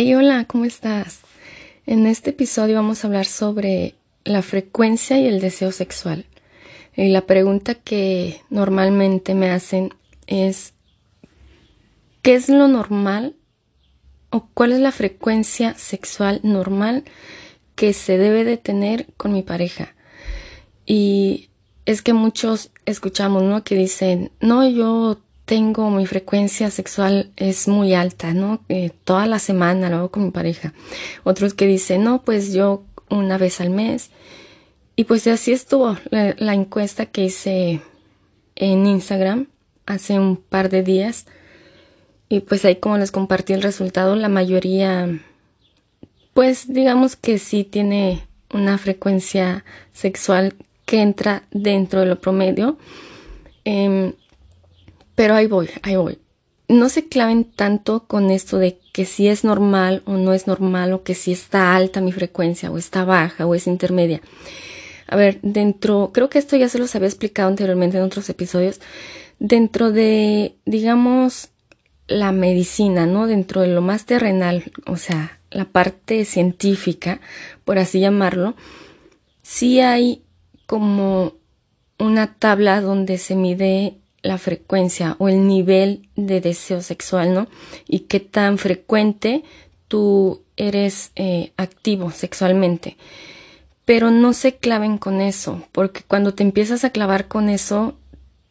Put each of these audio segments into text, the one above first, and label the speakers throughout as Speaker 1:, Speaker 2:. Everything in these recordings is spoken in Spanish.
Speaker 1: Hey, hola, ¿cómo estás? En este episodio vamos a hablar sobre la frecuencia y el deseo sexual. Y la pregunta que normalmente me hacen es, ¿qué es lo normal o cuál es la frecuencia sexual normal que se debe de tener con mi pareja? Y es que muchos escuchamos, ¿no? Que dicen, no, yo tengo mi frecuencia sexual es muy alta, ¿no? Eh, toda la semana lo hago con mi pareja. Otros que dicen, no, pues yo una vez al mes. Y pues así estuvo la, encuesta que hice en Instagram hace un par de días. Y pues ahí como les compartí el resultado, la mayoría, pues digamos que sí tiene una frecuencia sexual que entra dentro de lo promedio. Eh, pero ahí voy, ahí voy. No se claven tanto con esto de que si es normal o no es normal o que si está alta mi frecuencia o está baja o es intermedia. A ver, dentro, creo que esto ya se los había explicado anteriormente en otros episodios, dentro de, digamos, la medicina, ¿no? Dentro de lo más terrenal, o sea, la parte científica, por así llamarlo, sí hay como una tabla donde se mide la frecuencia o el nivel de deseo sexual, ¿no? Y qué tan frecuente tú eres eh, activo sexualmente. Pero no se claven con eso, porque cuando te empiezas a clavar con eso,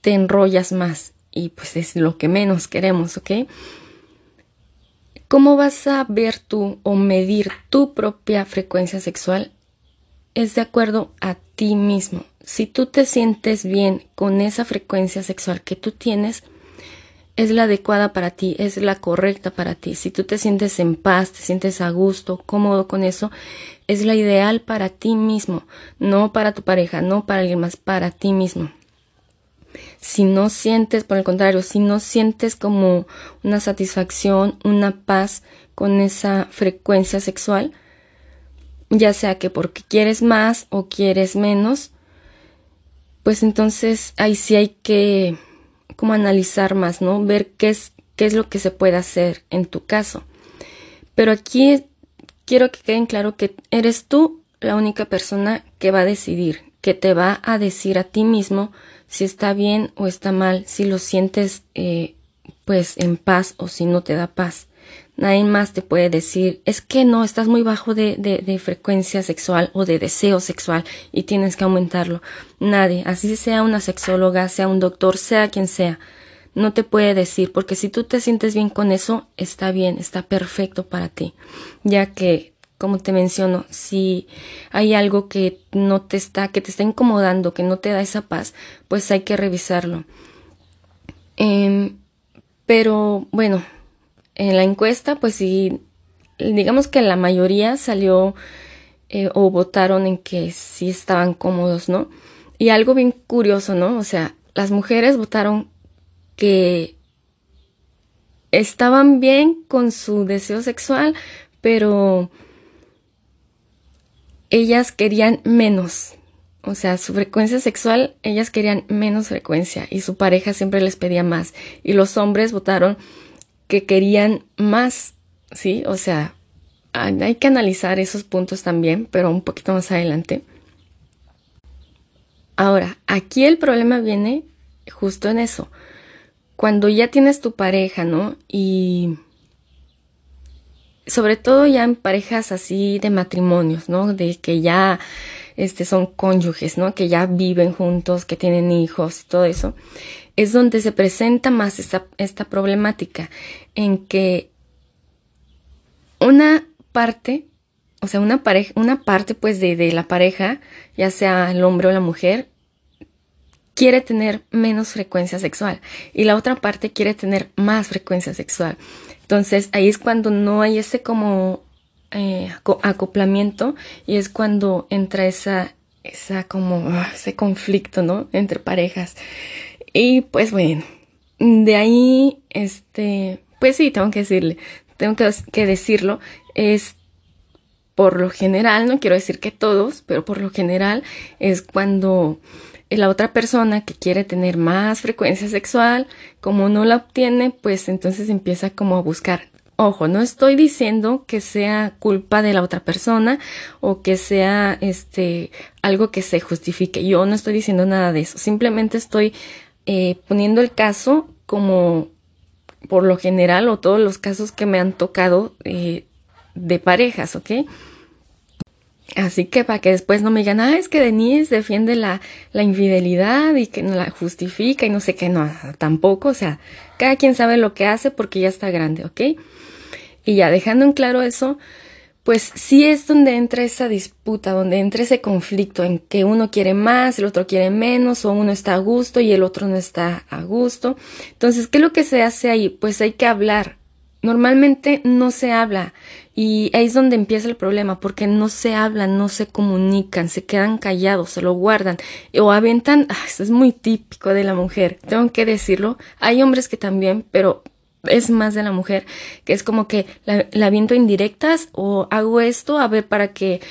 Speaker 1: te enrollas más y pues es lo que menos queremos, ¿ok? ¿Cómo vas a ver tú o medir tu propia frecuencia sexual? Es de acuerdo a ti mismo, si tú te sientes bien con esa frecuencia sexual que tú tienes, es la adecuada para ti, es la correcta para ti. Si tú te sientes en paz, te sientes a gusto, cómodo con eso, es la ideal para ti mismo, no para tu pareja, no para alguien más, para ti mismo. Si no sientes, por el contrario, si no sientes como una satisfacción, una paz con esa frecuencia sexual, ya sea que porque quieres más o quieres menos, pues entonces ahí sí hay que como analizar más, ¿no? Ver qué es, qué es lo que se puede hacer en tu caso. Pero aquí quiero que queden claro que eres tú la única persona que va a decidir, que te va a decir a ti mismo si está bien o está mal, si lo sientes eh, pues en paz o si no te da paz. Nadie más te puede decir, es que no, estás muy bajo de, de, frecuencia sexual o de deseo sexual y tienes que aumentarlo. Nadie, así sea una sexóloga, sea un doctor, sea quien sea, no te puede decir, porque si tú te sientes bien con eso, está bien, está perfecto para ti, ya que, como te menciono, si hay algo que no te está, que te está incomodando, que no te da esa paz, pues hay que revisarlo. Eh, pero bueno, en la encuesta, pues sí, digamos que la mayoría salió eh, o votaron en que sí estaban cómodos, ¿no? Y algo bien curioso, ¿no? O sea, las mujeres votaron que estaban bien con su deseo sexual, pero ellas querían menos. O sea, su frecuencia sexual, ellas querían menos frecuencia y su pareja siempre les pedía más. Y los hombres votaron que querían más, ¿sí? O sea, hay que analizar esos puntos también, pero un poquito más adelante. Ahora, aquí el problema viene justo en eso. Cuando ya tienes tu pareja, ¿no? Y sobre todo ya en parejas así de matrimonios, ¿no? De que ya este, son cónyuges, ¿no? Que ya viven juntos, que tienen hijos todo eso es donde se presenta más esta, esta problemática, en que una parte, o sea, una pareja, una parte pues de, de, la pareja, ya sea el hombre o la mujer, quiere tener menos frecuencia sexual y la otra parte quiere tener más frecuencia sexual. Entonces ahí es cuando no hay ese como eh, acoplamiento y es cuando entra esa, esa como ah, ese conflicto, ¿no? Entre parejas. Y pues bueno, de ahí, este, pues sí, tengo que decirle, tengo que, decirlo, es por lo general, no quiero decir que todos, pero por lo general es cuando la otra persona que quiere tener más frecuencia sexual, como no la obtiene, pues entonces empieza como a buscar Ojo, no estoy diciendo que sea culpa de la otra persona o que sea este algo que se justifique. Yo no estoy diciendo nada de eso. Simplemente estoy eh, poniendo el caso como por lo general o todos los casos que me han tocado eh, de parejas, ¿ok? Así que para que después no me digan, ah, es que Denise defiende la, la infidelidad y que no la justifica y no sé qué, no, tampoco, o sea, cada quien sabe lo que hace porque ya está grande, ¿ok? Y ya dejando en claro eso, pues sí es donde entra esa disputa, donde entra ese conflicto en que uno quiere más, el otro quiere menos, o uno está a gusto y el otro no está a gusto. Entonces, ¿qué es lo que se hace ahí? Pues hay que hablar. Normalmente no se habla y ahí es donde empieza el problema, porque no se hablan, no se comunican, se quedan callados, se lo guardan o aventan, ah, esto es muy típico de la mujer, tengo que decirlo, hay hombres que también, pero es más de la mujer, que es como que la, viento indirectas o hago esto a ver para que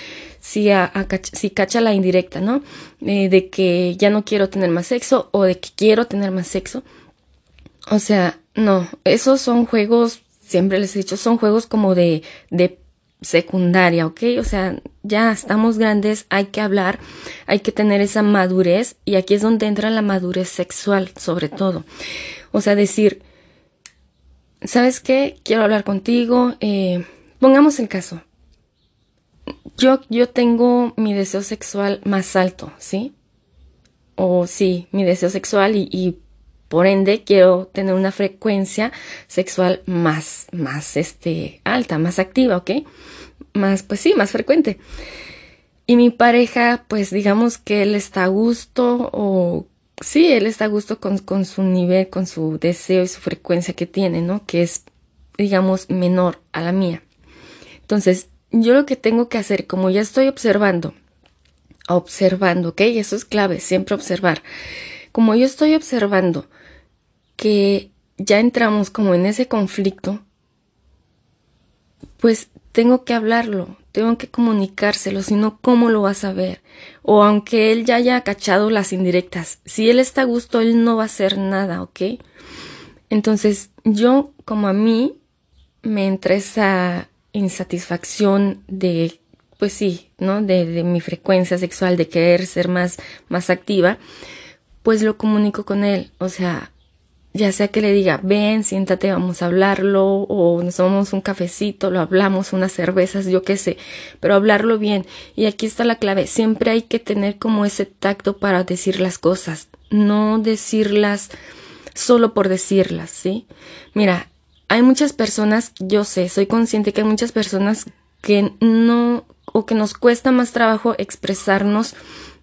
Speaker 1: si, a, si cacha la indirecta, ¿no? Eh, de que ya no quiero tener más sexo o de que quiero tener más sexo. O sea, no, esos son juegos, siempre les he dicho, son juegos como de, de secundaria, ¿ok? O sea, ya estamos grandes, hay que hablar, hay que tener esa madurez y aquí es donde entra la madurez sexual, sobre todo. O sea, decir, ¿sabes qué? Quiero hablar contigo. Eh, pongamos el caso. Yo, yo tengo mi deseo sexual más alto, ¿sí? O sí, mi deseo sexual y, y por ende quiero tener una frecuencia sexual más, más, este, alta, más activa, ¿ok? Más, pues sí, más frecuente. Y mi pareja, pues digamos que él está a gusto o sí, él está a gusto con, con su nivel, con su deseo y su frecuencia que tiene, ¿no? Que es, digamos, menor a la mía. Entonces, yo lo que tengo que hacer, como ya estoy observando, observando, ¿ok? Eso es clave, siempre observar. Como yo estoy observando que ya entramos como en ese conflicto, pues tengo que hablarlo, tengo que comunicárselo, si no, ¿cómo lo vas a ver? O aunque él ya haya cachado las indirectas, si él está a gusto, él no va a hacer nada, ¿ok? Entonces, yo, como a mí, me entra esa insatisfacción de, pues sí, ¿no? De, de mi frecuencia sexual, de querer ser más, más activa, pues lo comunico con él, o sea, ya sea que le diga, ven, siéntate, vamos a hablarlo, o nos tomamos un cafecito, lo hablamos, unas cervezas, yo qué sé, pero hablarlo bien. Y aquí está la clave, siempre hay que tener como ese tacto para decir las cosas, no decirlas solo por decirlas, ¿sí? Mira, hay muchas personas, yo sé, soy consciente que hay muchas personas que no, o que nos cuesta más trabajo expresarnos,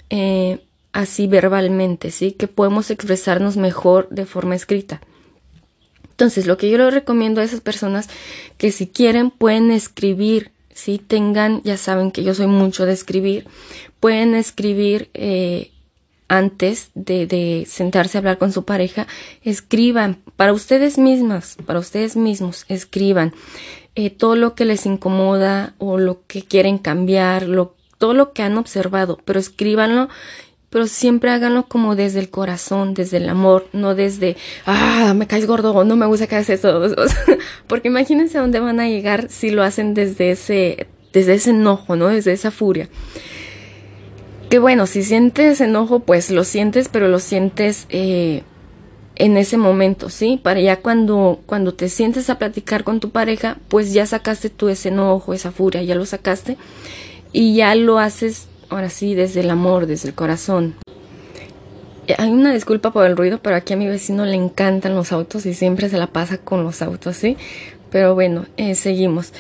Speaker 1: eh, así verbalmente, ¿sí? Que podemos expresarnos mejor de forma escrita. Entonces, lo que yo le recomiendo a esas personas que si quieren pueden escribir, si tengan, ya saben que yo soy mucho de escribir, pueden escribir eh, antes de, de, sentarse a hablar con su pareja, escriban para ustedes mismas, para ustedes mismos, escriban eh, todo lo que les incomoda o lo que quieren cambiar, lo, todo lo que han observado, pero escríbanlo pero siempre háganlo como desde el corazón, desde el amor, no desde, ah, me caes gordo, no me gusta que hagas eso. Porque imagínense a dónde van a llegar si lo hacen desde ese, desde ese enojo, ¿no? Desde esa furia. Que bueno, si sientes enojo, pues lo sientes, pero lo sientes eh, en ese momento, ¿sí? Para ya cuando, cuando te sientes a platicar con tu pareja, pues ya sacaste tú ese enojo, esa furia, ya lo sacaste y ya lo haces ahora sí, desde el amor, desde el corazón. Eh, hay una disculpa por el ruido, pero aquí a mi vecino le encantan los autos y siempre se la pasa con los autos, ¿sí? Pero bueno, eh, seguimos.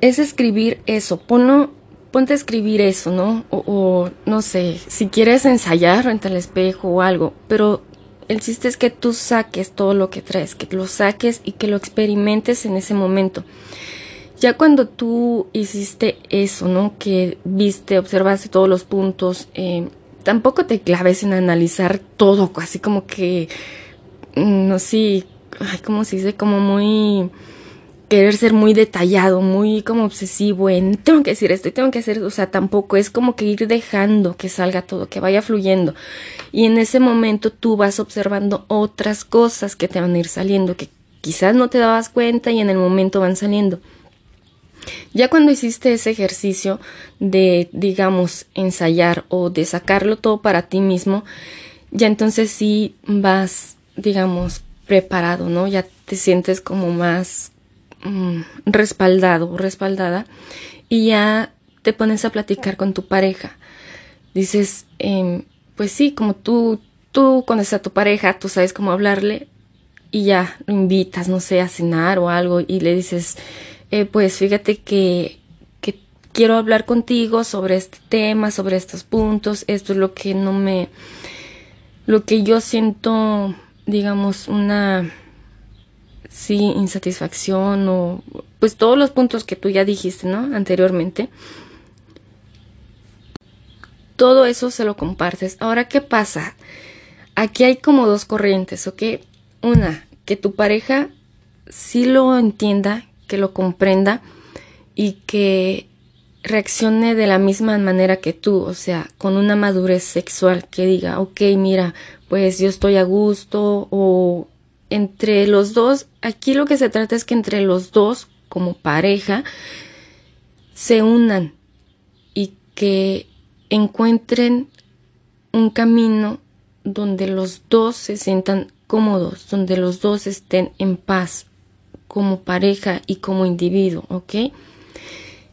Speaker 1: Es escribir eso, ponlo, ponte a escribir eso, ¿no? O, no sé, si quieres ensayar frente al espejo o algo, pero el chiste es que tú saques todo lo que traes, que lo saques y que lo experimentes en ese momento. Ya cuando tú hiciste eso, ¿no? Que viste, observaste todos los puntos, eh, tampoco te claves en analizar todo, así como que, mm, no sé, ay, como se dice, como muy querer ser muy detallado, muy como obsesivo en tengo que decir esto y tengo que hacer, o sea, tampoco es como que ir dejando que salga todo, que vaya fluyendo. Y en ese momento tú vas observando otras cosas que te van a ir saliendo, que quizás no te dabas cuenta y en el momento van saliendo. Ya cuando hiciste ese ejercicio de, digamos, ensayar o de sacarlo todo para ti mismo, ya entonces sí vas, digamos, preparado, ¿no? Ya te sientes como más mm, respaldado o respaldada y ya te pones a platicar con tu pareja. Dices, em, pues sí, como tú, tú conoces a tu pareja, tú sabes cómo hablarle y ya lo invitas, no sé, a cenar o algo y le dices, eh, pues fíjate que, que quiero hablar contigo sobre este tema, sobre estos puntos, esto es lo que no me, lo que yo siento, digamos, una, sí, insatisfacción o, pues todos los puntos que tú ya dijiste, ¿no? Anteriormente. Todo eso se lo compartes. Ahora, ¿qué pasa? Aquí hay como dos corrientes, ¿ok? Una, que tu pareja sí lo entienda, que lo comprenda y que reaccione de la misma manera que tú, o sea, con una madurez sexual que diga, ok, mira, pues yo estoy a gusto o entre los dos, aquí lo que se trata es que entre los dos como pareja se unan y que encuentren un camino donde los dos se sientan cómodos, donde los dos estén en paz, como pareja y como individuo, ¿ok?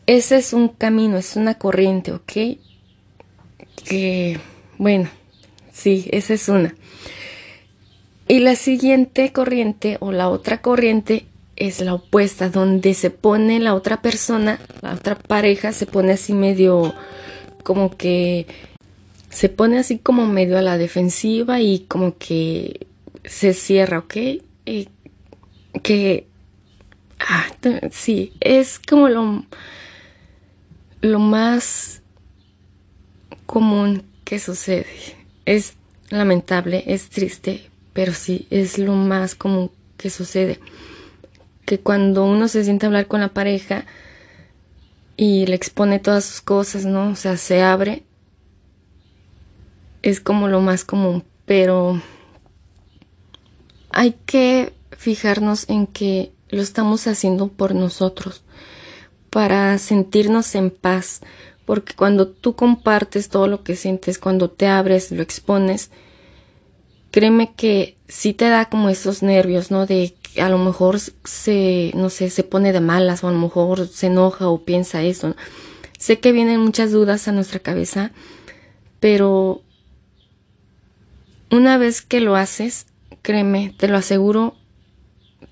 Speaker 1: Ese es un camino, es una corriente, ¿ok? Que, bueno, sí, esa es una. Y la siguiente corriente o la otra corriente es la opuesta, donde se pone la otra persona, la otra pareja se pone así medio como que se pone así como medio a la defensiva y como que se cierra, ¿ok? que Ah, sí, es como lo, lo más común que sucede. Es lamentable, es triste, pero sí, es lo más común que sucede. Que cuando uno se siente a hablar con la pareja y le expone todas sus cosas, ¿no? O sea, se abre, es como lo más común, pero hay que fijarnos en que lo estamos haciendo por nosotros, para sentirnos en paz, porque cuando tú compartes todo lo que sientes, cuando te abres, lo expones, créeme que sí te da como esos nervios, ¿no? De que a lo mejor se, no sé, se pone de malas o a lo mejor se enoja o piensa eso. Sé que vienen muchas dudas a nuestra cabeza, pero una vez que lo haces, créeme, te lo aseguro,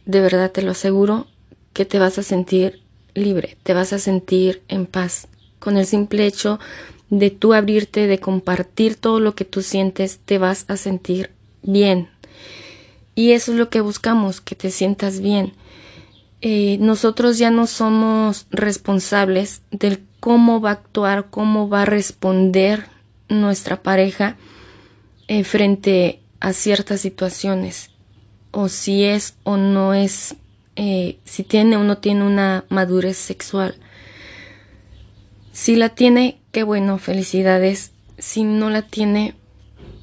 Speaker 1: de verdad te lo aseguro, que te vas a sentir libre, te vas a sentir en paz. Con el simple hecho de tú abrirte, de compartir todo lo que tú sientes, te vas a sentir bien. Y eso es lo que buscamos, que te sientas bien. Eh, nosotros ya no somos responsables del cómo va a actuar, cómo va a responder nuestra pareja eh, frente a ciertas situaciones o si es o no es, eh, si tiene o no tiene una madurez sexual. Si la tiene, qué bueno, felicidades. Si no la tiene,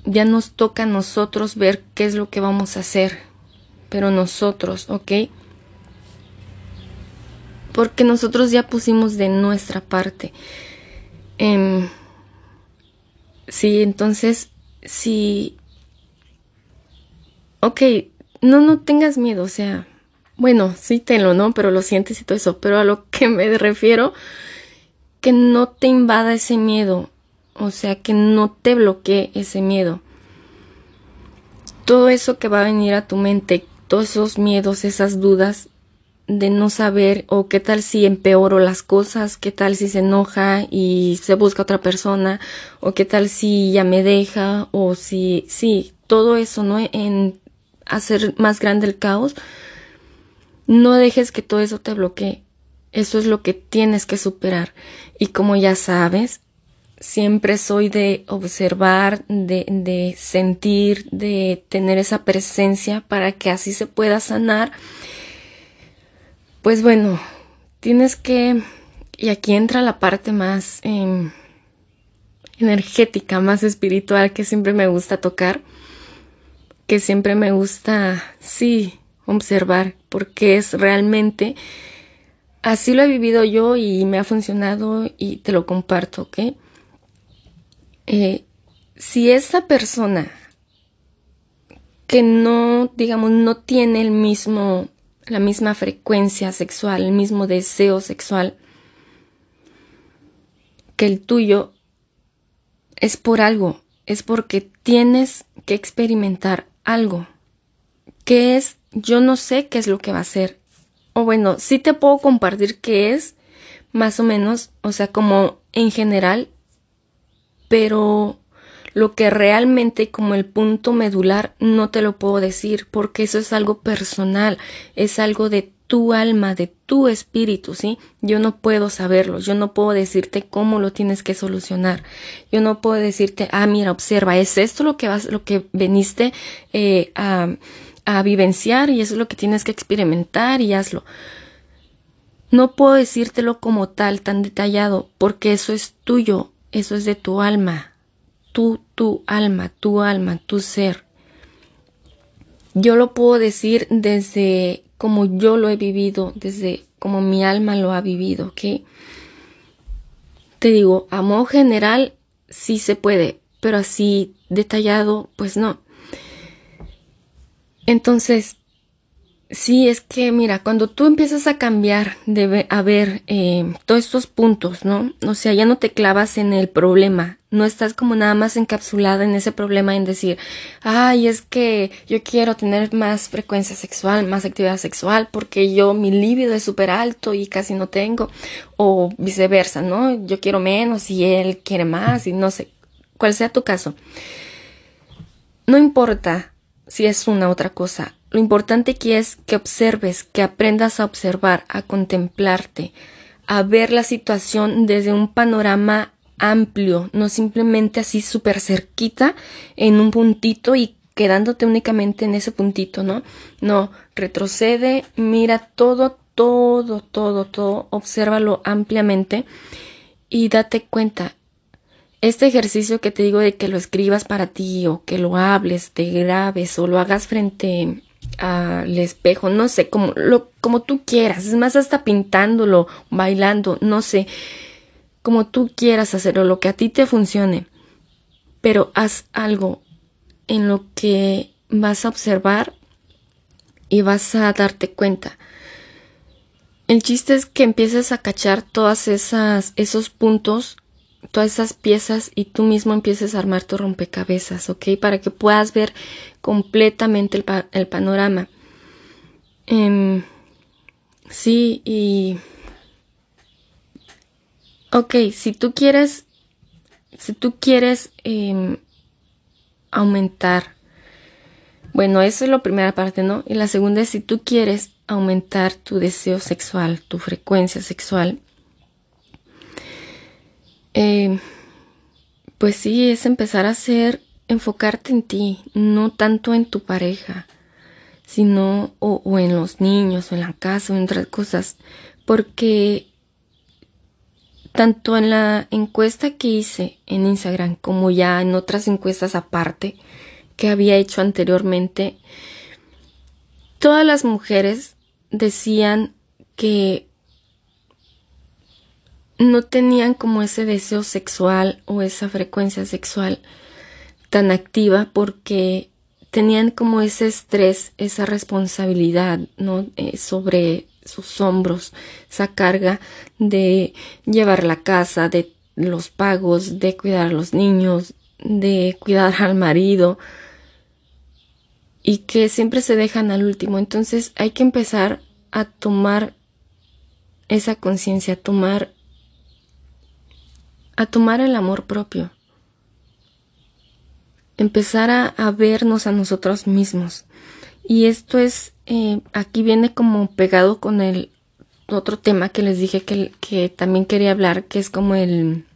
Speaker 1: ya nos toca a nosotros ver qué es lo que vamos a hacer. Pero nosotros, ¿ok? Porque nosotros ya pusimos de nuestra parte. Eh, sí, entonces, si... Ok, no, no tengas miedo, o sea, bueno, sí tenlo, ¿no? Pero lo sientes y todo eso, pero a lo que me refiero, que no te invada ese miedo, o sea, que no te bloquee ese miedo. Todo eso que va a venir a tu mente, todos esos miedos, esas dudas de no saber o qué tal si empeoro las cosas, qué tal si se enoja y se busca otra persona o qué tal si ya me deja o si sí, todo eso, ¿no? En hacer más grande el caos, no dejes que todo eso te bloquee. Eso es lo que tienes que superar. Y como ya sabes, siempre soy de observar, de, de sentir, de tener esa presencia para que así se pueda sanar. Pues bueno, tienes que, y aquí entra la parte más em, energética, más espiritual que siempre me gusta tocar que siempre me gusta, sí, observar, porque es realmente así lo he vivido yo y me ha funcionado y te lo comparto, ¿ok? Eh, si esa persona que no, digamos, no tiene el mismo, la misma frecuencia sexual, el mismo deseo sexual que el tuyo, es por algo, es porque tienes que experimentar algo. ¿Qué es? Yo no sé qué es lo que va a ser. O bueno, sí te puedo compartir qué es, más o menos, o sea, como en general, pero lo que realmente como el punto medular no te lo puedo decir porque eso es algo personal, es algo de tu alma, de tu espíritu, ¿sí? Yo no puedo saberlo, yo no puedo decirte cómo lo tienes que solucionar, yo no puedo decirte, ah, mira, observa, es esto lo que vas, lo que veniste eh, a, a vivenciar y eso es lo que tienes que experimentar y hazlo. No puedo decírtelo como tal, tan detallado, porque eso es tuyo, eso es de tu alma, tú, tu alma, tu alma, tu ser. Yo lo puedo decir desde como yo lo he vivido, desde como mi alma lo ha vivido, ¿ok? Te digo, a modo general sí se puede, pero así detallado, pues no. Entonces, Sí, es que mira, cuando tú empiezas a cambiar de a ver eh, todos estos puntos, ¿no? O sea, ya no te clavas en el problema, no estás como nada más encapsulada en ese problema en decir, ay, es que yo quiero tener más frecuencia sexual, más actividad sexual, porque yo mi líbido es súper alto y casi no tengo, o viceversa, ¿no? Yo quiero menos y él quiere más y no sé, cuál sea tu caso. No importa si es una otra cosa, lo importante aquí es que observes, que aprendas a observar, a contemplarte, a ver la situación desde un panorama amplio, no simplemente así súper cerquita en un puntito y quedándote únicamente en ese puntito, ¿no? No, retrocede, mira todo, todo, todo, todo, obsérvalo ampliamente y date cuenta. Este ejercicio que te digo de que lo escribas para ti o que lo hables, te grabes o lo hagas frente al espejo, no sé, como, lo, como tú quieras, es más hasta pintándolo, bailando, no sé, como tú quieras hacerlo, lo que a ti te funcione, pero haz algo en lo que vas a observar y vas a darte cuenta. El chiste es que empieces a cachar todas esas esos puntos todas esas piezas y tú mismo empieces a armar tu rompecabezas, ¿ok? Para que puedas ver completamente el, panorama. Em, sí, y... Ok, si tú quieres, si tú quieres em, aumentar, bueno, eso es la primera parte, ¿no? Y la segunda es si tú quieres aumentar tu deseo sexual, tu frecuencia sexual, eh, pues sí, es empezar a hacer, enfocarte en ti, no tanto en tu pareja, sino o, en los niños, o en la casa, o en otras cosas, porque tanto en la encuesta que hice en Instagram como ya en otras encuestas aparte que había hecho anteriormente, todas las mujeres decían que no tenían como ese deseo sexual o esa frecuencia sexual tan activa porque tenían como ese estrés, esa responsabilidad, ¿no? Eh, sobre sus hombros, esa carga de llevar la casa, de los pagos, de cuidar a los niños, de cuidar al marido y que siempre se dejan al último. Entonces hay que empezar a tomar esa conciencia, a tomar a tomar el amor propio, empezar a, vernos a nosotros mismos. Y esto es, eh, aquí viene como pegado con el otro tema que les dije que, que también quería hablar, que es como el,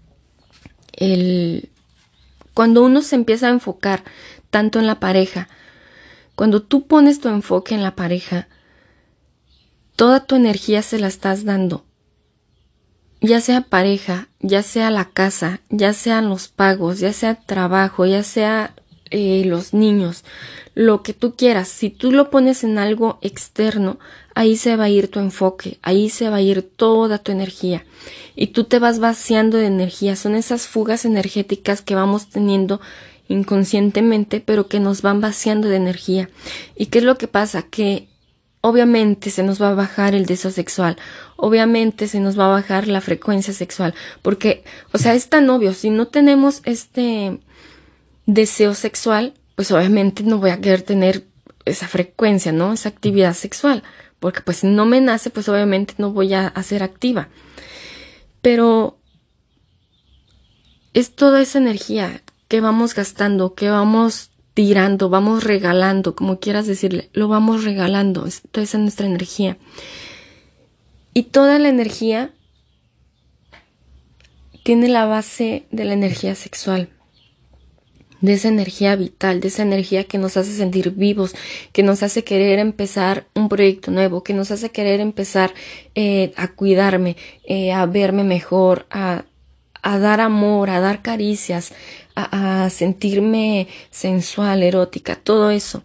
Speaker 1: el, cuando uno se empieza a enfocar tanto en la pareja, cuando tú pones tu enfoque en la pareja, toda tu energía se la estás dando ya sea pareja, ya sea la casa, ya sean los pagos, ya sea trabajo, ya sea eh, los niños, lo que tú quieras. Si tú lo pones en algo externo, ahí se va a ir tu enfoque, ahí se va a ir toda tu energía y tú te vas vaciando de energía. Son esas fugas energéticas que vamos teniendo inconscientemente, pero que nos van vaciando de energía. ¿Y qué es lo que pasa? Que obviamente se nos va a bajar el deseo sexual, obviamente se nos va a bajar la frecuencia sexual, porque, o sea, es tan obvio, si no tenemos este deseo sexual, pues obviamente no voy a querer tener esa frecuencia, ¿no? Esa actividad sexual, porque pues si no me nace, pues obviamente no voy a, a ser activa. Pero es toda esa energía que vamos gastando, que vamos tirando, vamos regalando, como quieras decirle, lo vamos regalando, toda esa es nuestra energía. Y toda la energía tiene la base de la energía sexual, de esa energía vital, de esa energía que nos hace sentir vivos, que nos hace querer empezar un proyecto nuevo, que nos hace querer empezar eh, a cuidarme, eh, a verme mejor, a, a dar amor, a dar caricias, a, sentirme sensual, erótica, todo eso.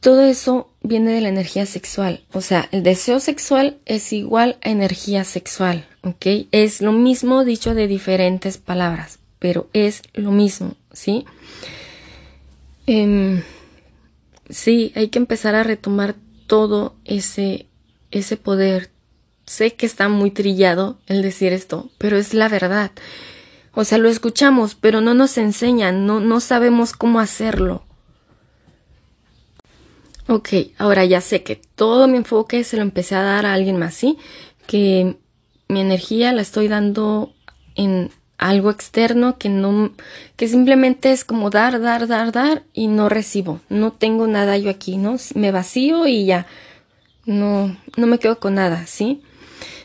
Speaker 1: Todo eso viene de la energía sexual. O sea, el deseo sexual es igual a energía sexual, ¿ok? Es lo mismo dicho de diferentes palabras, pero es lo mismo, ¿sí? Em, sí, hay que empezar a retomar todo ese, ese poder. Sé que está muy trillado el decir esto, pero es la verdad. O sea, lo escuchamos, pero no nos enseñan, no, no sabemos cómo hacerlo. Ok, ahora ya sé que todo mi enfoque se lo empecé a dar a alguien más, ¿sí? Que mi energía la estoy dando en algo externo que no, que simplemente es como dar, dar, dar, dar y no recibo. No tengo nada yo aquí, ¿no? Me vacío y ya. No, no me quedo con nada, ¿sí?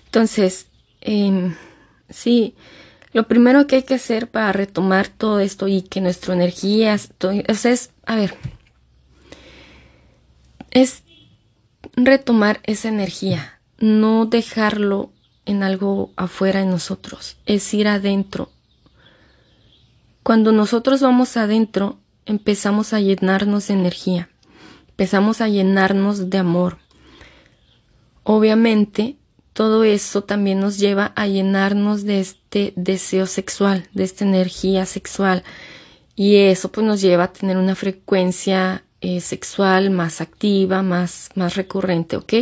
Speaker 1: Entonces, eh, sí, lo primero que hay que hacer para retomar todo esto y que nuestra energía es, a ver, es retomar esa energía, no dejarlo en algo afuera de nosotros, es ir adentro. Cuando nosotros vamos adentro, empezamos a llenarnos de energía, empezamos a llenarnos de amor. Obviamente, todo eso también nos lleva a llenarnos de este deseo sexual, de esta energía sexual. Y eso pues nos lleva a tener una frecuencia eh, sexual más activa, más, más recurrente, ¿ok?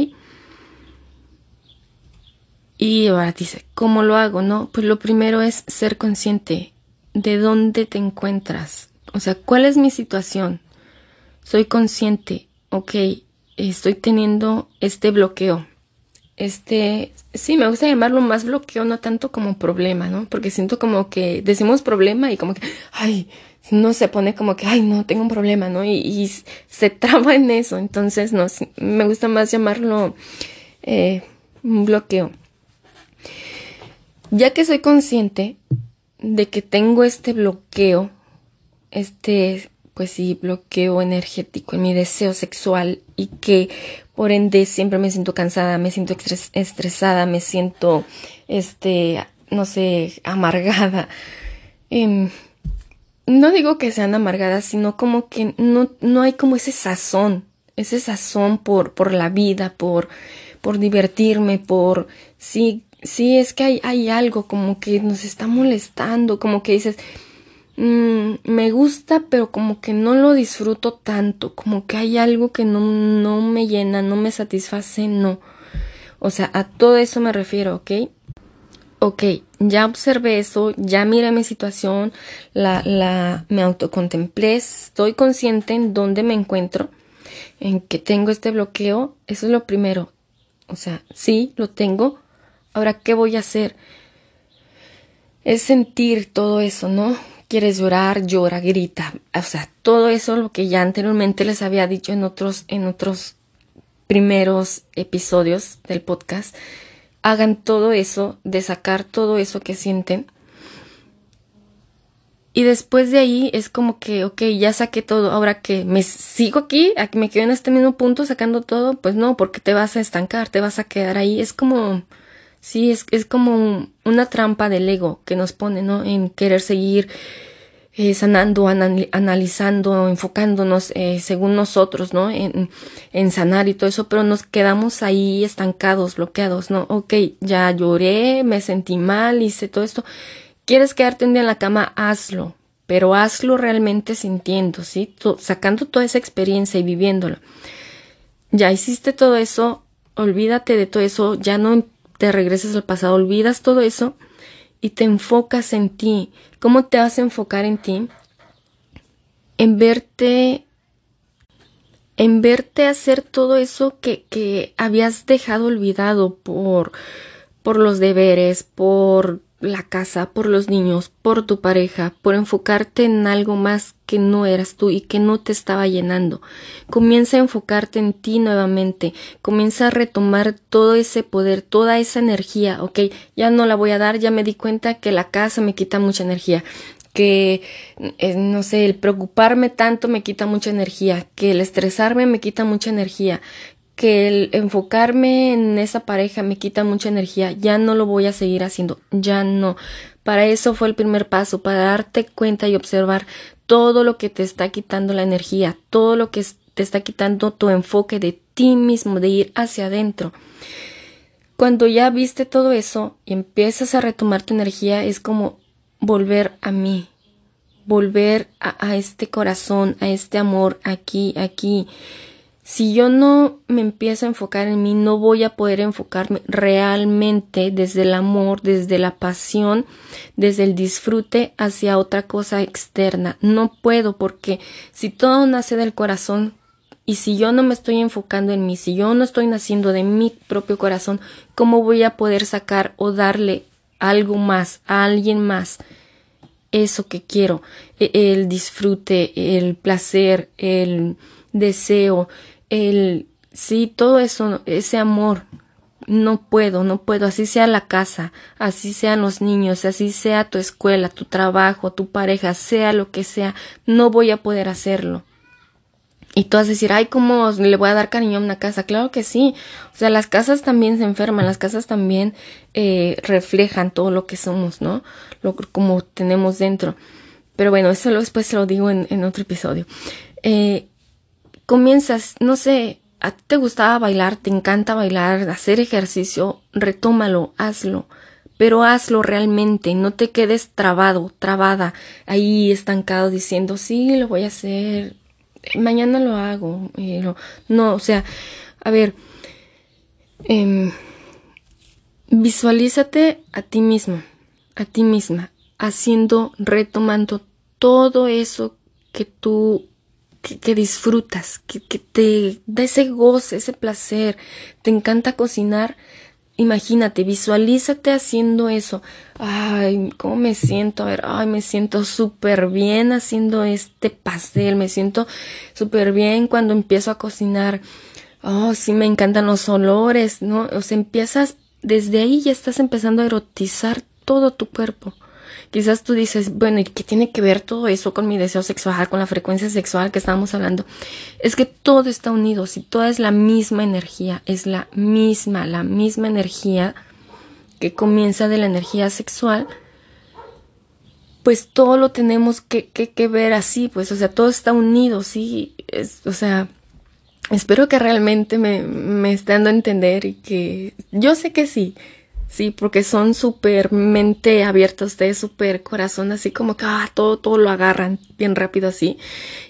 Speaker 1: Y ahora dice, ¿cómo lo hago? No, pues lo primero es ser consciente de dónde te encuentras. O sea, ¿cuál es mi situación? Soy consciente, ok, estoy teniendo este bloqueo este, sí, me gusta llamarlo más bloqueo, no tanto como problema, ¿no? Porque siento como que decimos problema y como que, ay, no se pone como que, ay, no, tengo un problema, ¿no? Y, se traba en eso. Entonces, no, me gusta más llamarlo eh, bloqueo. Ya que soy consciente de que tengo este bloqueo, este, pues sí, bloqueo energético en mi deseo sexual y que por ende, siempre me siento cansada, me siento estresada, me siento, este, no sé, amargada. Em, no digo que sean amargadas, sino como que no, no hay como ese sazón, ese sazón por, por la vida, por, por divertirme, por, sí, sí, es que hay, hay algo como que nos está molestando, como que dices, Mm, me gusta, pero como que no lo disfruto tanto, como que hay algo que no, no me llena, no me satisface, no. O sea, a todo eso me refiero, ¿ok? Ok, ya observé eso, ya miré mi situación, la, la, me autocontemplé, estoy consciente en dónde me encuentro, en que tengo este bloqueo, eso es lo primero. O sea, sí, lo tengo. Ahora, ¿qué voy a hacer? Es sentir todo eso, ¿no? quieres llorar, llora, grita. O sea, todo eso lo que ya anteriormente les había dicho en otros, en otros primeros episodios del podcast. Hagan todo eso, de sacar todo eso que sienten. Y después de ahí es como que, ok, ya saqué todo, ahora que me sigo aquí, aquí me quedo en este mismo punto sacando todo, pues no, porque te vas a estancar, te vas a quedar ahí. Es como, Sí, es, es como una trampa del ego que nos pone, ¿no? En querer seguir eh, sanando, analizando, enfocándonos eh, según nosotros, ¿no? En, en, sanar y todo eso, pero nos quedamos ahí estancados, bloqueados, ¿no? Ok, ya lloré, me sentí mal, hice todo esto. ¿Quieres quedarte un día en la cama? Hazlo, pero hazlo realmente sintiendo, ¿sí? sacando toda esa experiencia y viviéndolo. Ya hiciste todo eso, olvídate de todo eso, ya no te regreses al pasado, olvidas todo eso y te enfocas en ti. ¿Cómo te vas a enfocar en ti? En verte, en verte hacer todo eso que, que habías dejado olvidado por, por los deberes, por la casa, por los niños, por tu pareja, por enfocarte en algo más que no eras tú y que no te estaba llenando. Comienza a enfocarte en ti nuevamente, comienza a retomar todo ese poder, toda esa energía, ok, ya no la voy a dar, ya me di cuenta que la casa me quita mucha energía, que, eh, no sé, el preocuparme tanto me quita mucha energía, que el estresarme me quita mucha energía, que el enfocarme en esa pareja me quita mucha energía, ya no lo voy a seguir haciendo, ya no. Para eso fue el primer paso, para darte cuenta y observar todo lo que te está quitando la energía, todo lo que te está quitando tu enfoque de ti mismo, de ir hacia adentro. Cuando ya viste todo eso y empiezas a retomar tu energía, es como volver a mí, volver a, a este corazón, a este amor aquí, aquí si yo no me empiezo a enfocar en mí, no voy a poder enfocarme realmente desde el amor, desde la pasión, desde el disfrute hacia otra cosa externa. No puedo porque si todo nace del corazón y si yo no me estoy enfocando en mí, si yo no estoy naciendo de mi propio corazón, ¿cómo voy a poder sacar o darle algo más a alguien más? Eso que quiero, e, el disfrute, el placer, el deseo, el, sí, todo eso, ese amor, no puedo, no puedo, así sea la casa, así sean los niños, así sea tu escuela, tu trabajo, tu pareja, sea lo que sea, no voy a poder hacerlo. Y tú vas a decir, ay, ¿cómo le voy a dar cariño a una casa? Claro que sí. O sea, las casas también se enferman, las casas también eh, reflejan todo lo que somos, ¿no? Lo como tenemos dentro. Pero bueno, eso después se lo digo en, en otro episodio. Eh, comienzas, no sé, a ti te gustaba bailar, te encanta bailar, hacer ejercicio, retómalo, hazlo, pero hazlo realmente, no te quedes trabado, trabada, ahí estancado diciendo, sí, lo voy a hacer, mañana lo hago, no, o sea, a ver, eh, visualízate a ti mismo, a ti misma, haciendo, retomando todo eso que tú que, disfrutas, que, que, te da ese goce, ese placer, te encanta cocinar, imagínate, visualízate haciendo eso. Ay, ¿cómo me siento? A ver, ay, me siento súper bien haciendo este pastel, me siento súper bien cuando empiezo a cocinar. Oh, sí, me encantan los olores, ¿no? O sea, empiezas, desde ahí ya estás empezando a erotizar todo tu cuerpo. Quizás tú dices, bueno, ¿y qué tiene que ver todo eso con mi deseo sexual, con la frecuencia sexual que estábamos hablando? Es que todo está unido, si toda es la misma energía, es la misma, la misma energía que comienza de la energía sexual, pues todo lo tenemos que, que, ver así, pues, o sea, todo está unido, sí, es, o sea, espero que realmente me, me esté dando a entender y que yo sé que sí, Sí, porque son súper mente abierta ustedes, súper corazón, así como que ah, todo, todo lo agarran bien rápido así.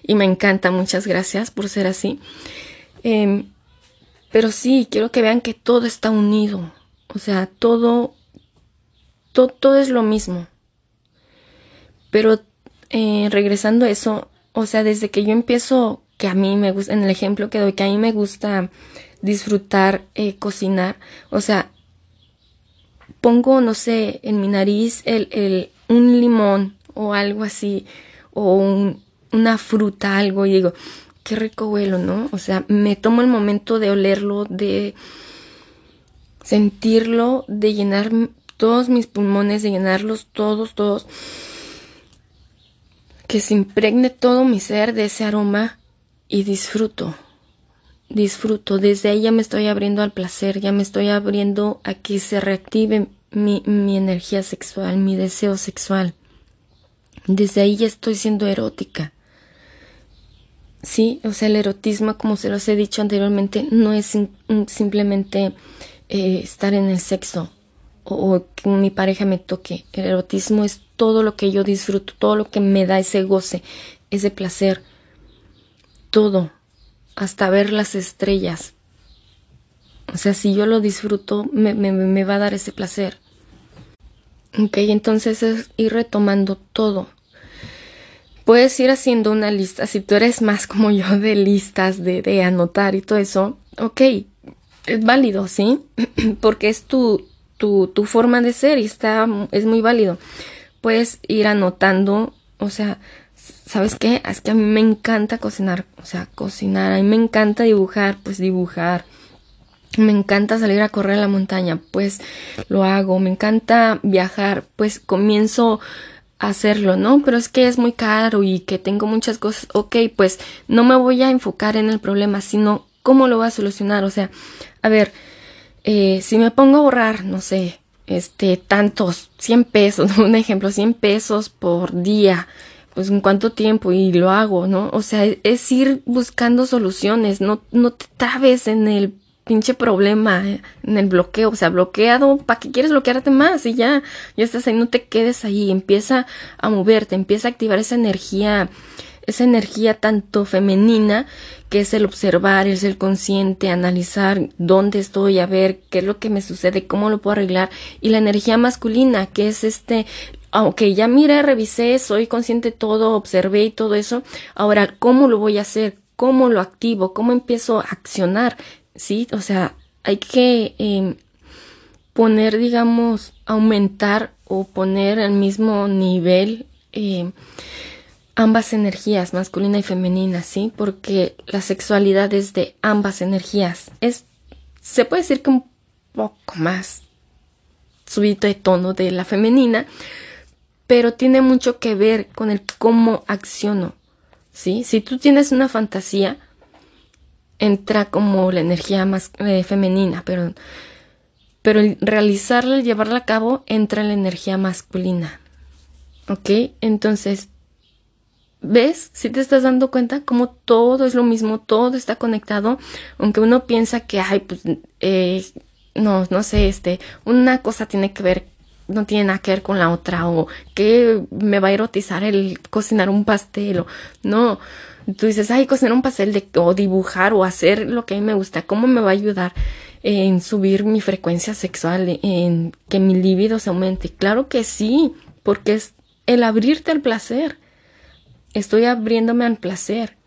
Speaker 1: Y me encanta, muchas gracias por ser así. Em, pero sí, quiero que vean que todo está unido. O sea, todo, todo, todo es lo mismo. Pero eh, regresando a eso, o sea, desde que yo empiezo, que a mí me gusta, en el ejemplo que doy, que a mí me gusta disfrutar eh, cocinar, o sea, pongo, no sé, en mi nariz el, el, un limón o algo así, o un, una fruta, algo, y digo, qué rico huelo, ¿no? O sea, me tomo el momento de olerlo, de sentirlo, de llenar todos mis pulmones, de llenarlos todos, todos, que se impregne todo mi ser de ese aroma y disfruto disfruto. Desde ahí ya me estoy abriendo al placer, ya me estoy abriendo a que se reactive mi, mi energía sexual, mi deseo sexual. Desde ahí ya estoy siendo erótica. Sí, o sea, el erotismo, como se los he dicho anteriormente, no es simplemente eh, estar en el sexo o, que mi pareja me toque. El erotismo es todo lo que yo disfruto, todo lo que me da ese goce, ese placer. Todo, hasta ver las estrellas. O sea, si yo lo disfruto, me, va a dar ese placer. Ok, entonces es ir retomando todo puedes ir haciendo una lista. Si tú eres más como yo de listas, de, de anotar y todo eso, ok, es válido, ¿sí? Porque es tu, tu, tu forma de ser y está, es muy válido. Puedes ir anotando, o sea, ¿sabes qué? Es que a mí me encanta cocinar, o sea, cocinar, a mí me encanta dibujar, pues dibujar. Me encanta salir a correr a la montaña, pues lo hago. Me encanta viajar, pues comienzo hacerlo, ¿no? Pero es que es muy caro y que tengo muchas cosas. Ok, pues no me voy a enfocar en el problema, sino cómo lo voy a solucionar. O sea, a ver, eh, si me pongo a ahorrar, no sé, este, tantos, 100 pesos, un ejemplo, 100 pesos por día, pues en cuánto tiempo y lo hago, ¿no? O sea, es ir buscando soluciones, no, no te trabes en el pinche problema en el bloqueo, o sea, bloqueado, ¿para qué quieres bloquearte más? Y ya, ya estás ahí, no te quedes ahí, empieza a moverte, empieza a activar esa energía, esa energía tanto femenina que es el observar, el ser consciente, analizar dónde estoy, a ver qué es lo que me sucede, cómo lo puedo arreglar, y la energía masculina, que es este, aunque ya miré, revisé, soy consciente de todo, observé y todo eso, ahora, ¿cómo lo voy a hacer? ¿Cómo lo activo? ¿Cómo empiezo a accionar? ¿sí? O sea, hay que em, poner, digamos, aumentar o poner al mismo nivel em, ambas energías, masculina y femenina, ¿sí? Porque la sexualidad es de ambas energías. Es, se puede decir que un poco más subido de tono de la femenina, pero tiene mucho que ver con el cómo acciono, ¿sí? Si tú tienes una fantasía, entra como la energía más eh, femenina, pero, pero el realizarla, el llevarla a cabo, entra la energía masculina. ¿Ok? Entonces, ¿ves? Si te estás dando cuenta como todo es lo mismo, todo está conectado, aunque uno piensa que, ay, pues, eh, no, no sé, este, una cosa tiene que ver no tiene nada que ver con la otra o que me va a erotizar el cocinar un pastel o no tú dices, ay, cocinar un pastel de, o dibujar o hacer lo que a mí me gusta, ¿cómo me va a ayudar en subir mi frecuencia sexual, en que mi libido se aumente? Claro que sí, porque es el abrirte al placer. Estoy abriéndome al placer.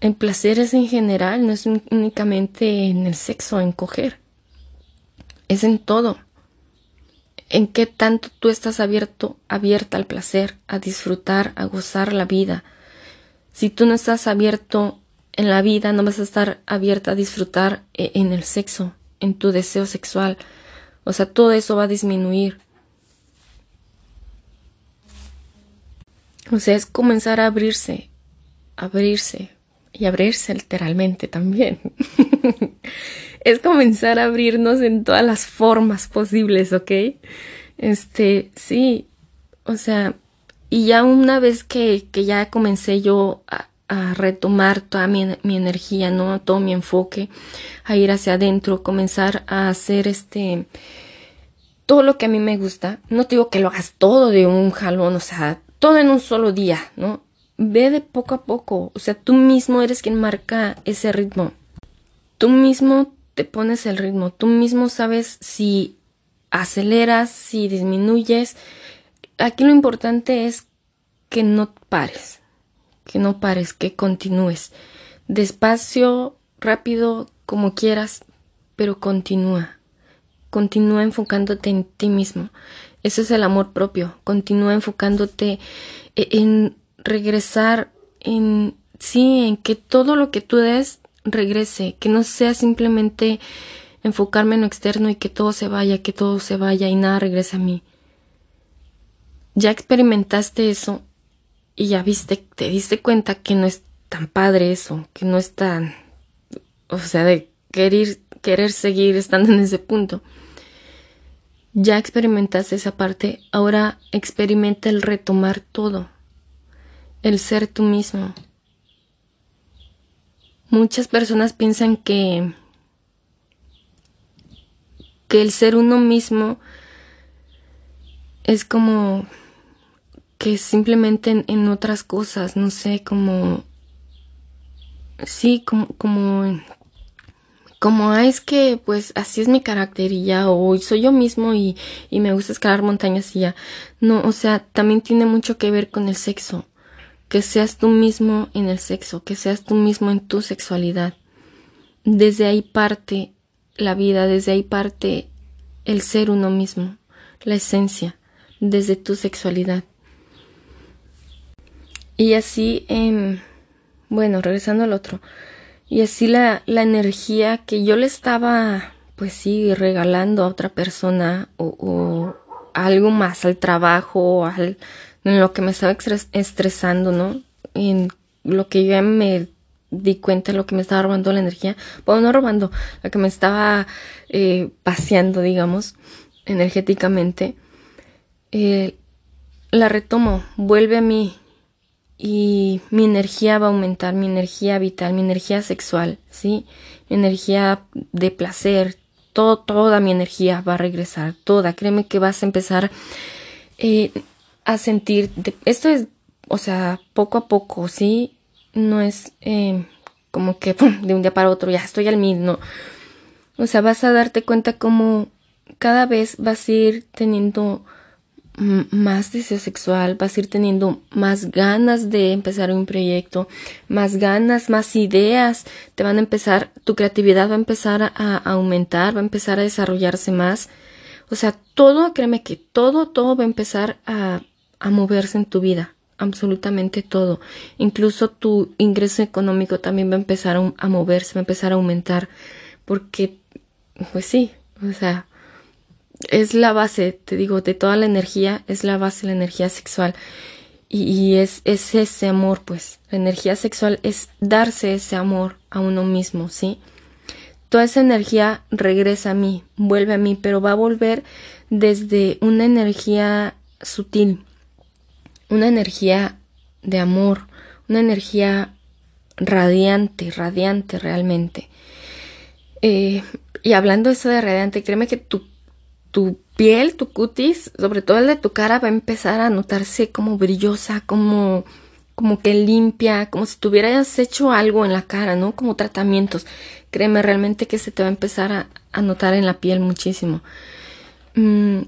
Speaker 1: El placer es en general, no es únicamente en el sexo, en coger. Es en todo. En qué tanto tú estás abierto, abierta al placer, a disfrutar, a gozar la vida, si tú no estás abierto en la vida, no vas a estar abierta a disfrutar eh, en el sexo, en tu deseo sexual. O sea, todo eso va a disminuir. O sea, es comenzar a abrirse, abrirse y abrirse literalmente también. es comenzar a abrirnos en todas las formas posibles, ¿ok? Este, sí, o sea, y ya una vez que, que ya comencé yo a, a retomar toda mi, mi, energía, ¿no? Todo mi enfoque, a ir hacia adentro, comenzar a hacer este, todo lo que a mí me gusta. No te digo que lo hagas todo de un jalón, o sea, todo en un solo día, ¿no? Ve de poco a poco, o sea, tú mismo eres quien marca ese ritmo. Tú mismo te pones el ritmo, tú mismo sabes si aceleras, si disminuyes, aquí lo importante es que no pares, que no pares, que continúes. Despacio, rápido, como quieras, pero continúa. Continúa enfocándote en ti mismo. Eso es el amor propio. Continúa enfocándote e-, en regresar, en sí, en que todo lo que tú des regrese, que no sea simplemente enfocarme en lo externo y que todo se vaya, que todo se vaya y nada regrese a mí ya experimentaste eso y ya viste, te diste cuenta que no es tan padre eso, que no es tan, o sea, de querer, querer seguir estando en ese punto. ya experimentaste esa parte, ahora experimenta el retomar todo, el ser tú mismo. Muchas personas piensan que que el ser uno mismo es como que simplemente en, otras cosas, no sé, como sí, como como como es que pues así es mi carácter y ya o soy yo mismo y, y me gusta escalar montañas y ya. No, o sea, también tiene mucho que ver con el sexo. Que seas tú mismo en el sexo, que seas tú mismo en tu sexualidad. Desde ahí parte la vida, desde ahí parte el ser uno mismo, la esencia, desde tu sexualidad. Y así, eh, bueno, regresando al otro, y así la, la energía que yo le estaba, pues sí, regalando a otra persona o, o algo más, al trabajo, al, en lo que me estaba estresando, ¿no? En lo que yo ya me di cuenta lo que me estaba robando la energía, bueno, no robando, la que me estaba eh, paseando, digamos, energéticamente, eh, la retomo, vuelve a mí y mi energía va a aumentar, mi energía vital, mi energía sexual, ¿sí? Mi energía de placer, toda mi energía va a regresar, toda, créeme que vas a empezar eh, a sentir, esto es, o sea, poco a poco, ¿sí? no es eh, como que de un día para otro ya estoy al mil, no. O sea, vas a darte cuenta como cada vez vas a ir teniendo más deseo sexual, vas a ir teniendo más ganas de empezar un proyecto, más ganas, más ideas, te van a empezar, tu creatividad va a empezar a, aumentar, va a empezar a desarrollarse más. O sea, todo, créeme que todo, todo va a empezar a, a moverse en tu vida absolutamente todo. Incluso tu ingreso económico también va a empezar a, moverse, va a empezar a aumentar. Porque, pues sí, o sea, es la base, te digo, de toda la energía, es la base la energía sexual. Y, es, es ese amor, pues. La energía sexual es darse ese amor a uno mismo, ¿sí? Toda esa energía regresa a mí, vuelve a mí, pero va a volver desde una energía sutil, una energía de amor, una energía radiante, radiante realmente. Eh, y hablando de eso de radiante, créeme que tu, tu piel, tu cutis, sobre todo el de tu cara, va a empezar a notarse como brillosa, como, como que limpia, como si tuvieras hecho algo en la cara, ¿no? Como tratamientos. Créeme realmente que se te va a empezar a, a notar en la piel muchísimo. Mm,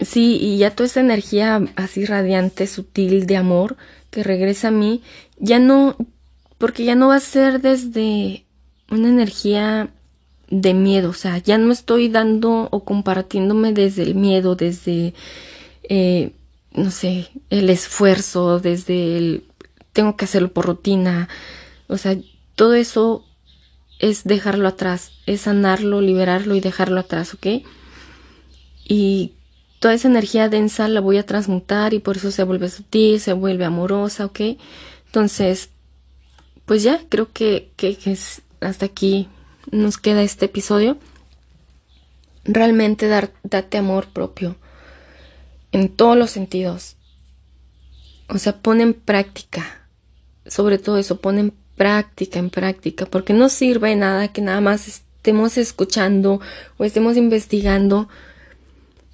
Speaker 1: Sí, y ya toda esa energía así radiante, sutil de amor que regresa a mí, ya no, porque ya no va a ser desde una energía de miedo, o sea, ya no estoy dando o compartiéndome desde el miedo, desde, eh, no sé, el esfuerzo, desde el tengo que hacerlo por rutina, o sea, todo eso es dejarlo atrás, es sanarlo, liberarlo y dejarlo atrás, ¿ok? Y toda esa energía densa la voy a transmutar y por eso se vuelve sutil, se vuelve amorosa, ¿ok? Entonces, pues ya, creo que, que, es, hasta aquí nos queda este episodio. Realmente dar, date amor propio en todos los sentidos. O sea, pon en práctica, sobre todo eso, pon en práctica, en práctica, porque no sirve nada que nada más estemos escuchando o estemos investigando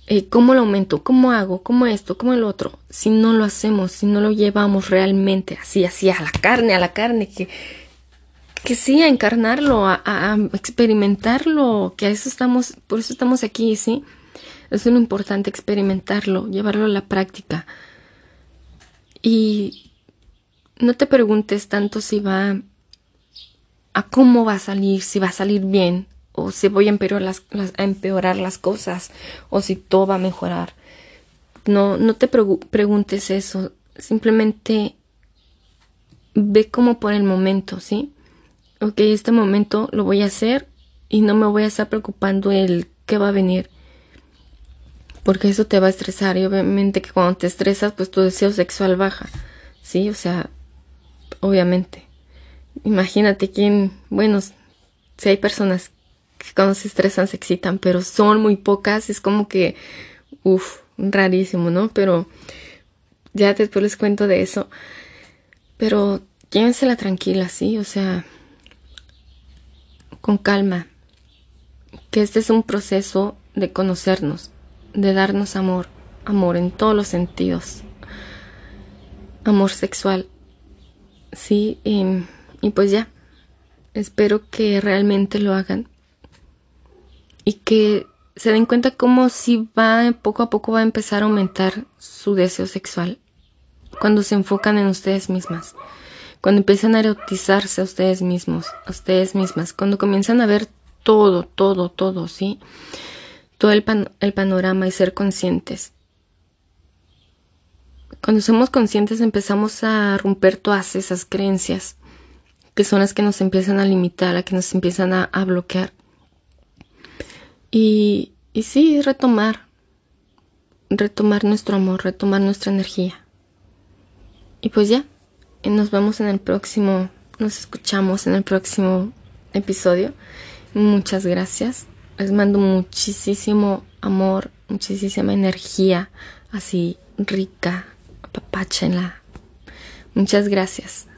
Speaker 1: eh, ¿cómo lo aumento? ¿Cómo hago? ¿Cómo esto? ¿Cómo el otro? Si no lo hacemos, si no lo llevamos realmente así, así, a la carne, a la carne, que, que sí, a encarnarlo, a, a, experimentarlo, que a eso estamos, por eso estamos aquí, ¿sí? Es lo importante, experimentarlo, llevarlo a la práctica. Y no te preguntes tanto si va a cómo va a salir, si va a salir bien, o si voy a empeorar las, cosas o si todo va a mejorar. No, no te preguntes eso, simplemente ve como por el momento, ¿sí? Ok, este momento lo voy a hacer y no me voy a estar preocupando el qué va a venir. Porque eso te va a estresar y obviamente que cuando te estresas pues tu deseo sexual baja, ¿sí? O sea, obviamente. Imagínate quién, bueno, si hay personas que cuando se estresan se excitan, pero son muy pocas, es como que, uff, rarísimo, ¿no? Pero ya después les cuento de eso. Pero llévensela tranquila, ¿sí? O sea, con calma. Que este es un proceso de conocernos, de darnos amor, amor en todos los sentidos. Amor sexual. Sí, y, y pues ya. Espero que realmente lo hagan. Y que se den cuenta cómo si va, poco a poco va a empezar a aumentar su deseo sexual. Cuando se enfocan en ustedes mismas. Cuando empiezan a erotizarse a ustedes mismos, ustedes mismas. Cuando comienzan a ver todo, todo, todo, ¿sí? Todo el, el panorama y ser conscientes. Cuando somos conscientes empezamos a romper todas esas creencias que son las que nos empiezan a limitar, a que nos empiezan a bloquear. Y, sí, retomar, retomar nuestro amor, retomar nuestra energía. Y pues ya, nos vemos en el próximo, nos escuchamos en el próximo episodio. Muchas gracias. Les mando muchísimo amor, muchísima energía así rica, apapáchenla. Muchas gracias.